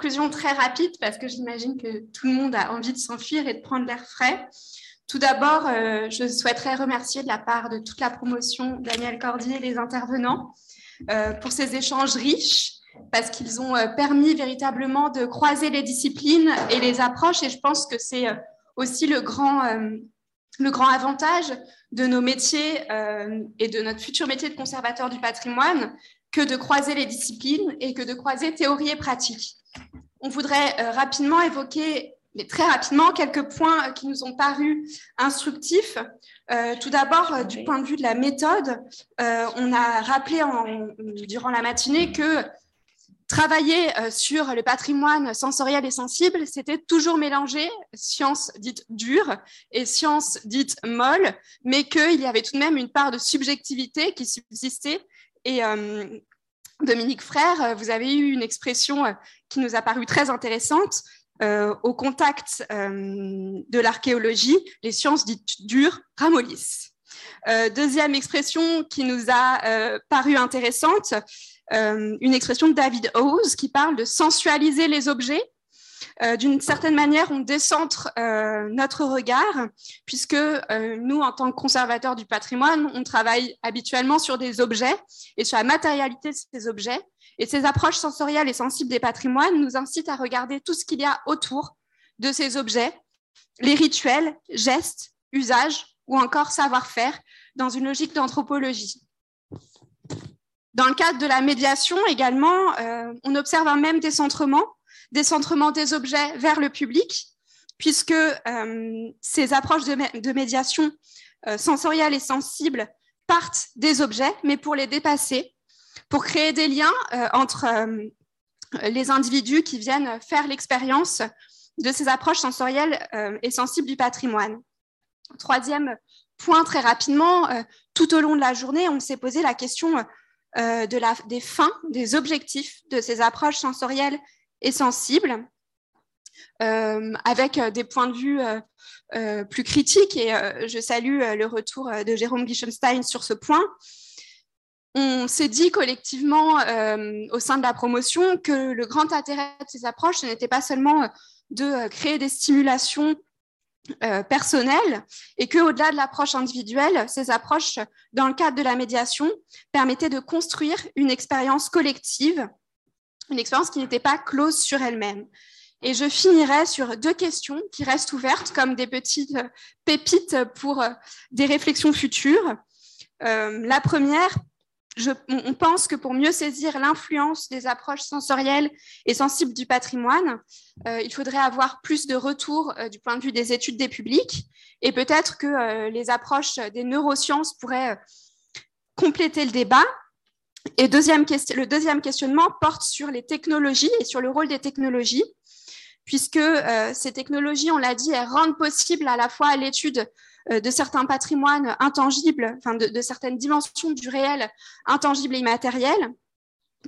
conclusions très rapides parce que j'imagine que tout le monde a envie de s'enfuir et de prendre l'air frais. Tout d'abord, euh, je souhaiterais remercier de la part de toute la promotion Daniel Cordier et les intervenants euh, pour ces échanges riches parce qu'ils ont euh, permis véritablement de croiser les disciplines et les approches et je pense que c'est aussi le grand, le grand avantage de nos métiers et de notre futur métier de conservateur du patrimoine que de croiser les disciplines et que de croiser théorie et pratique. On voudrait rapidement évoquer mais très rapidement, quelques points qui nous ont parus instructifs. Euh, tout d'abord, euh, du point de vue de la méthode, euh, on a rappelé en, durant la matinée que travailler sur le patrimoine sensoriel et sensible, c'était toujours mélanger sciences dites dures et sciences dites molles, mais qu'il y avait tout de même une part de subjectivité qui subsistait. Et Dominique Frère, vous avez eu une expression qui nous a paru très intéressante, euh, au contact euh, de l'archéologie, les sciences dites dures ramollissent. Euh, deuxième expression qui nous a paru intéressante, une expression de David Howes qui parle de sensualiser les objets. D'une certaine manière, on décentre notre regard, puisque nous, en tant que conservateurs du patrimoine, on travaille habituellement sur des objets et sur la matérialité de ces objets, et ces approches sensorielles et sensibles des patrimoines nous incitent à regarder tout ce qu'il y a autour de ces objets, les rituels, gestes, usages ou encore savoir-faire dans une logique d'anthropologie. Dans le cadre de la médiation également, euh, on observe un même décentrement, décentrement des objets vers le public, puisque euh, ces approches de, médiation euh, sensorielle et sensible partent des objets, mais pour les dépasser, pour créer des liens euh, entre les individus qui viennent faire l'expérience de ces approches sensorielles et sensibles du patrimoine. Troisième point, très rapidement, tout au long de la journée, on s'est posé la question de la, des fins, des objectifs de ces approches sensorielles et sensibles, avec des points de vue plus critiques. Et je salue le retour de Jérôme Gischenstein sur ce point on s'est dit collectivement euh, au sein de la promotion que le grand intérêt de ces approches, n'était pas seulement euh, de euh, créer des stimulations personnelles et qu'au-delà de l'approche individuelle, ces approches, dans le cadre de la médiation, permettaient de construire une expérience collective, une expérience qui n'était pas close sur elle-même. Et je finirai sur deux questions qui restent ouvertes comme des petites pépites pour des réflexions futures. la première, on pense que pour mieux saisir l'influence des approches sensorielles et sensibles du patrimoine, euh, il faudrait avoir plus de retours euh, du point de vue des études des publics et peut-être que euh, les approches des neurosciences pourraient compléter le débat. Et deuxième le deuxième questionnement porte sur les technologies et sur le rôle des technologies, puisque ces technologies, on l'a dit, elles rendent possible à la fois l'étude euh, de certains patrimoines intangibles, enfin de, certaines dimensions du réel intangible et immatériel,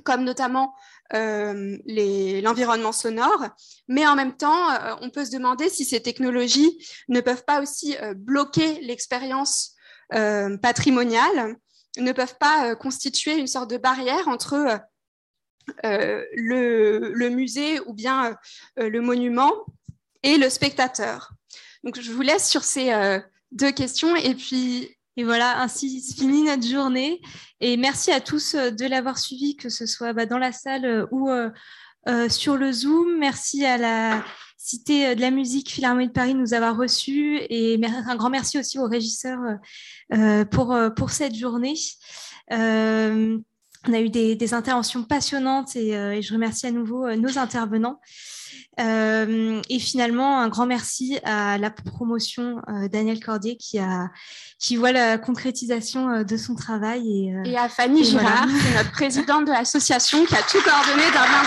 comme notamment euh, l'environnement sonore, mais en même temps, euh, on peut se demander si ces technologies ne peuvent pas aussi bloquer l'expérience patrimoniale, ne peuvent pas constituer une sorte de barrière entre le, musée ou bien le monument et le spectateur. Donc, je vous laisse sur ces deux questions. Et puis, et voilà, ainsi se finit notre journée. Et merci à tous euh, de l'avoir suivi, que ce soit bah, dans la salle euh, ou euh, sur le Zoom. Merci à la Cité de la musique Philharmonie de Paris de nous avoir reçus. Et un grand merci aussi aux régisseurs pour, pour cette journée. on a eu des, interventions passionnantes et, et, je remercie à nouveau nos intervenants. Euh, et finalement, un grand merci à la promotion euh, Daniel Cordier qui, a, qui voit la concrétisation euh, de son travail. Et, à Fanny Girard, notre présidente de l'association, qui a tout coordonné d'un main.